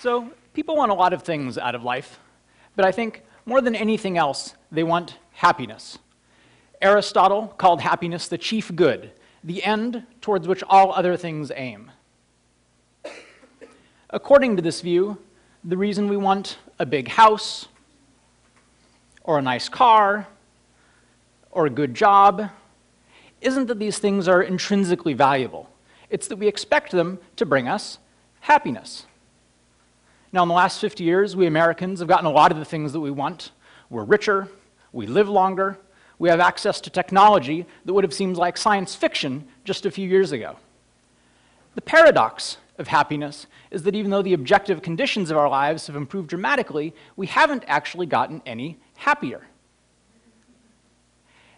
So people want a lot of things out of life, but I think more than anything else, they want happiness. Aristotle called happiness the chief good, the end towards which all other things aim. According to this view, the reason we want a big house, or a nice car, or a good job, isn't that these things are intrinsically valuable. It's that we expect them to bring us happiness. Now, in the last 50 years, we Americans have gotten a lot of the things that we want. We're richer, we live longer, we have access to technology that would have seemed like science fiction just a few years ago. The paradox of happiness is that even though the objective conditions of our lives have improved dramatically, we haven't actually gotten any happier.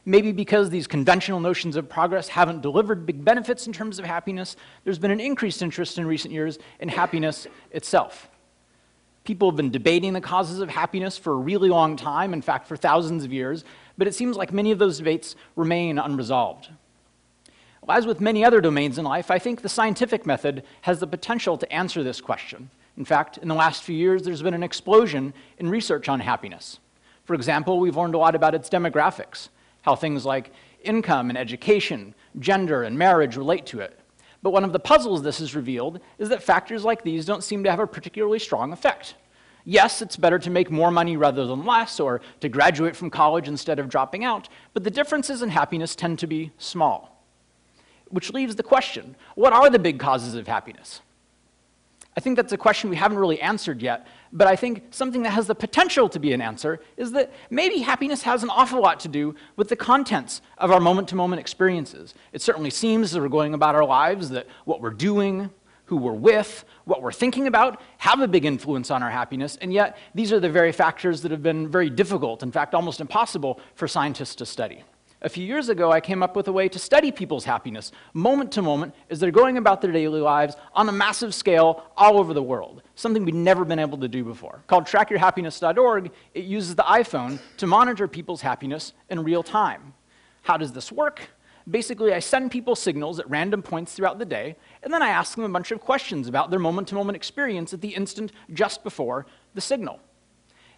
Maybe because these conventional notions of progress haven't delivered big benefits in terms of happiness, there's been an increased interest in recent years in happiness itself. People have been debating the causes of happiness for a really long time, in fact, for thousands of years, but it seems like many of those debates remain unresolved. As with many other domains in life, I think the scientific method has the potential to answer this question. In fact, in the last few years, there's been an explosion in research on happiness. For example, we've learned a lot about its demographics, how things like income and education, gender and marriage relate to it. But one of the puzzles this has revealed is that factors like these don't seem to have a particularly strong effect. Yes, it's better to make more money rather than less, or to graduate from college instead of dropping out, but the differences in happiness tend to be small. Which leaves the question, what are the big causes of happiness? I think that's a question we haven't really answered yet, but I think something that has the potential to be an answer is that maybe happiness has an awful lot to do with the contents of our moment to moment experiences. It certainly seems as we're going about our lives that what we're doing, who we're with, what we're thinking about have a big influence on our happiness, and yet these are the very factors that have been very difficult, in fact, almost impossible for scientists to study. A few years ago, I came up with a way to study people's happiness, moment to moment, as they're going about their daily lives on a massive scale all over the world, something we'd never been able to do before. Called trackyourhappiness.org, it uses the iPhone to monitor people's happiness in real time. How does this work? Basically, I send people signals at random points throughout the day, and then I ask them a bunch of questions about their moment to moment experience at the instant just before the signal.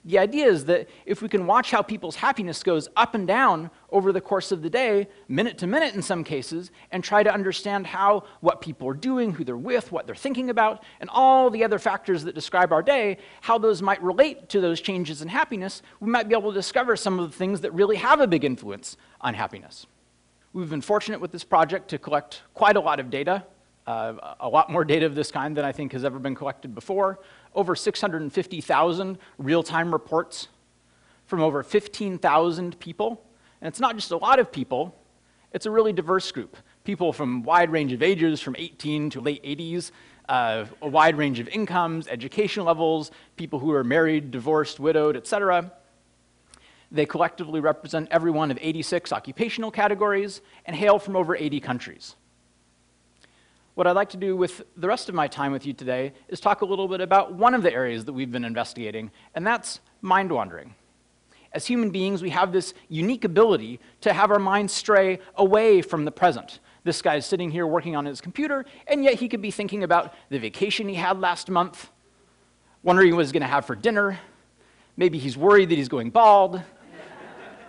The idea is that if we can watch how people's happiness goes up and down over the course of the day, minute to minute in some cases, and try to understand how what people are doing, who they're with, what they're thinking about, and all the other factors that describe our day, how those might relate to those changes in happiness, we might be able to discover some of the things that really have a big influence on happiness. We've been fortunate with this project to collect quite a lot of data, uh, a lot more data of this kind than I think has ever been collected before over 650,000 real-time reports from over 15,000 people. And it's not just a lot of people, it's a really diverse group. People from wide range of ages, from 18 to late 80s, uh, a wide range of incomes, education levels, people who are married, divorced, widowed, etc. They collectively represent every one of 86 occupational categories and hail from over 80 countries. What I'd like to do with the rest of my time with you today is talk a little bit about one of the areas that we've been investigating, and that's mind wandering. As human beings, we have this unique ability to have our minds stray away from the present. This guy's sitting here working on his computer, and yet he could be thinking about the vacation he had last month, wondering what he's going to have for dinner. Maybe he's worried that he's going bald.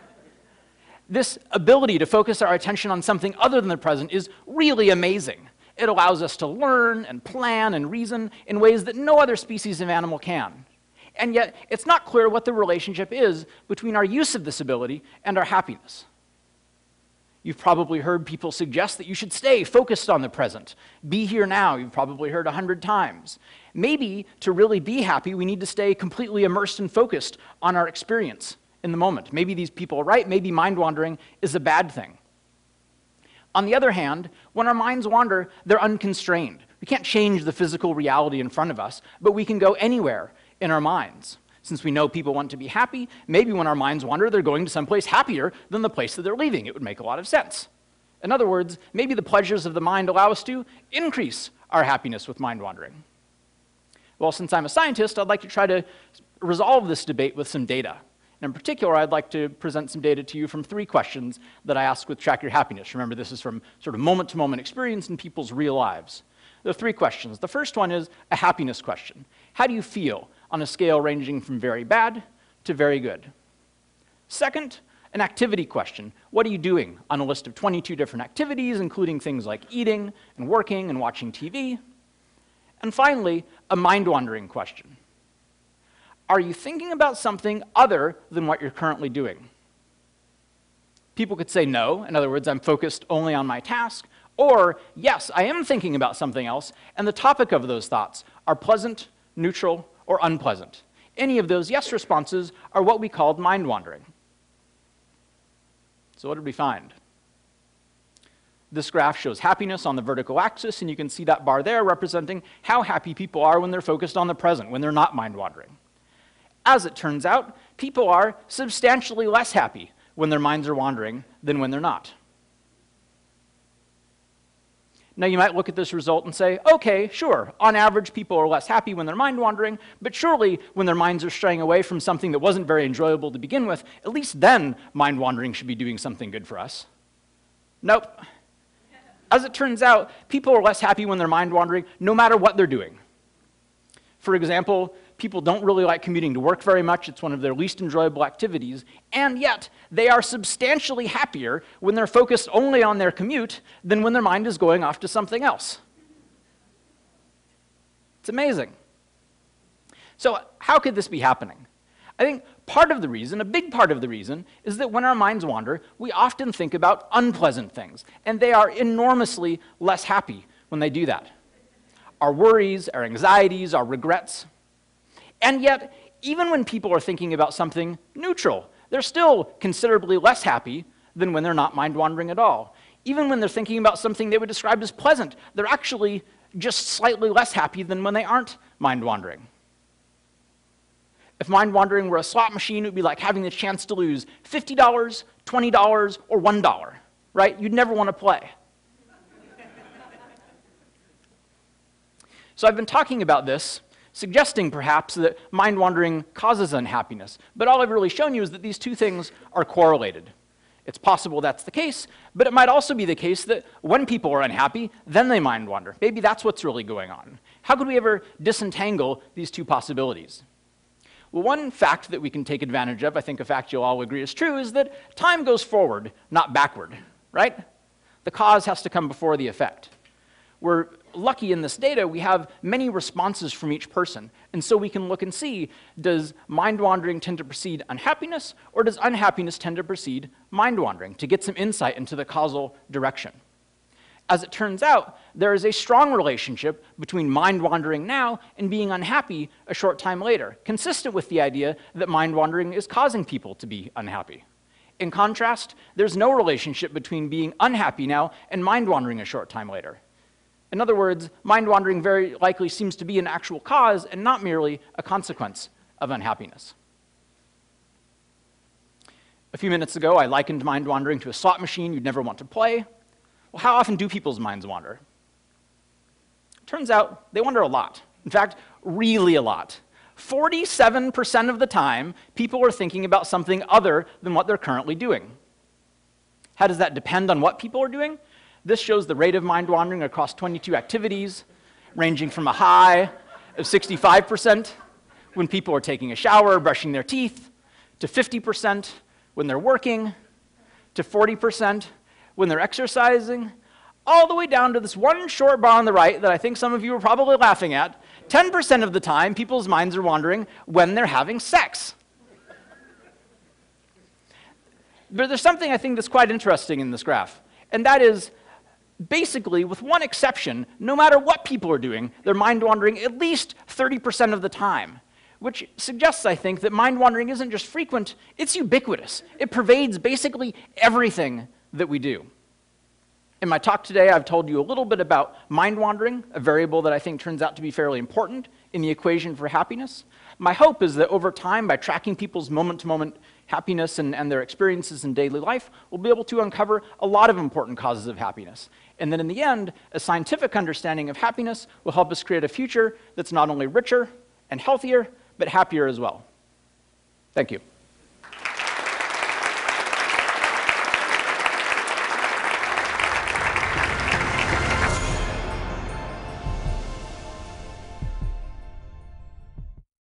this ability to focus our attention on something other than the present is really amazing. It allows us to learn and plan and reason in ways that no other species of animal can. And yet, it's not clear what the relationship is between our use of this ability and our happiness. You've probably heard people suggest that you should stay focused on the present. Be here now, you've probably heard a hundred times. Maybe to really be happy, we need to stay completely immersed and focused on our experience in the moment. Maybe these people are right, maybe mind wandering is a bad thing. On the other hand, when our minds wander, they're unconstrained. We can't change the physical reality in front of us, but we can go anywhere in our minds. Since we know people want to be happy, maybe when our minds wander, they're going to someplace happier than the place that they're leaving. It would make a lot of sense. In other words, maybe the pleasures of the mind allow us to increase our happiness with mind wandering. Well, since I'm a scientist, I'd like to try to resolve this debate with some data. And in particular, I'd like to present some data to you from three questions that I asked with Track Your Happiness. Remember, this is from sort of moment-to-moment -moment experience in people's real lives. there are three questions. The first one is a happiness question. How do you feel on a scale ranging from very bad to very good? Second, an activity question. What are you doing on a list of 22 different activities, including things like eating and working and watching TV? And finally, a mind wandering question. Are you thinking about something other than what you're currently doing? People could say no, in other words, I'm focused only on my task, or yes, I am thinking about something else, and the topic of those thoughts are pleasant, neutral, or unpleasant. Any of those yes responses are what we called mind wandering. So, what did we find? This graph shows happiness on the vertical axis, and you can see that bar there representing how happy people are when they're focused on the present, when they're not mind wandering. As it turns out, people are substantially less happy when their minds are wandering than when they're not. Now, you might look at this result and say, okay, sure, on average, people are less happy when they're mind wandering, but surely when their minds are straying away from something that wasn't very enjoyable to begin with, at least then mind wandering should be doing something good for us. Nope. As it turns out, people are less happy when they're mind wandering no matter what they're doing. For example, people don't really like commuting to work very much. It's one of their least enjoyable activities. And yet, they are substantially happier when they're focused only on their commute than when their mind is going off to something else. It's amazing. So, how could this be happening? I think part of the reason, a big part of the reason, is that when our minds wander, we often think about unpleasant things, and they are enormously less happy when they do that. Our worries, our anxieties, our regrets, and yet, even when people are thinking about something neutral, they're still considerably less happy than when they're not mind wandering at all. Even when they're thinking about something they would describe as pleasant, they're actually just slightly less happy than when they aren't mind wandering. If mind wandering were a slot machine, it would be like having the chance to lose $50, $20, or $1, right? You'd never want to play. so I've been talking about this suggesting perhaps that mind wandering causes unhappiness. But all I've really shown you is that these two things are correlated. It's possible that's the case, but it might also be the case that when people are unhappy, then they mind wander. Maybe that's what's really going on. How could we ever disentangle these two possibilities? Well, one fact that we can take advantage of, I think a fact you'll all agree is true, is that time goes forward, not backward, right? The cause has to come before the effect. We're lucky in this data, we have many responses from each person. And so we can look and see, does mind wandering tend to precede unhappiness, or does unhappiness tend to precede mind wandering, to get some insight into the causal direction. As it turns out, there is a strong relationship between mind wandering now and being unhappy a short time later, consistent with the idea that mind wandering is causing people to be unhappy. In contrast, there's no relationship between being unhappy now and mind wandering a short time later. In other words, mind wandering very likely seems to be an actual cause and not merely a consequence of unhappiness. A few minutes ago, I likened mind wandering to a slot machine you'd never want to play. Well, how often do people's minds wander? Turns out they wander a lot. In fact, really a lot. 47% of the time, people are thinking about something other than what they're currently doing. How does that depend on what people are doing? This shows the rate of mind wandering across 22 activities, ranging from a high of 65% when people are taking a shower, brushing their teeth, to 50% when they're working, to 40% when they're exercising, all the way down to this one short bar on the right that I think some of you are probably laughing at. 10% of the time, people's minds are wandering when they're having sex. But there's something I think that's quite interesting in this graph, and that is basically, with one exception, no matter what people are doing, they're mind wandering at least 30% of the time. Which suggests, I think, that mind wandering isn't just frequent, it's ubiquitous. It pervades basically everything that we do. In my talk today, I've told you a little bit about mind wandering, a variable that I think turns out to be fairly important in the equation for happiness. My hope is that over time, by tracking people's moment to moment happiness and, and their experiences in daily life, we'll be able to uncover a lot of important causes of happiness. And then in the end, a scientific understanding of happiness will help us create a future that's not only richer and healthier, but happier as well. Thank you.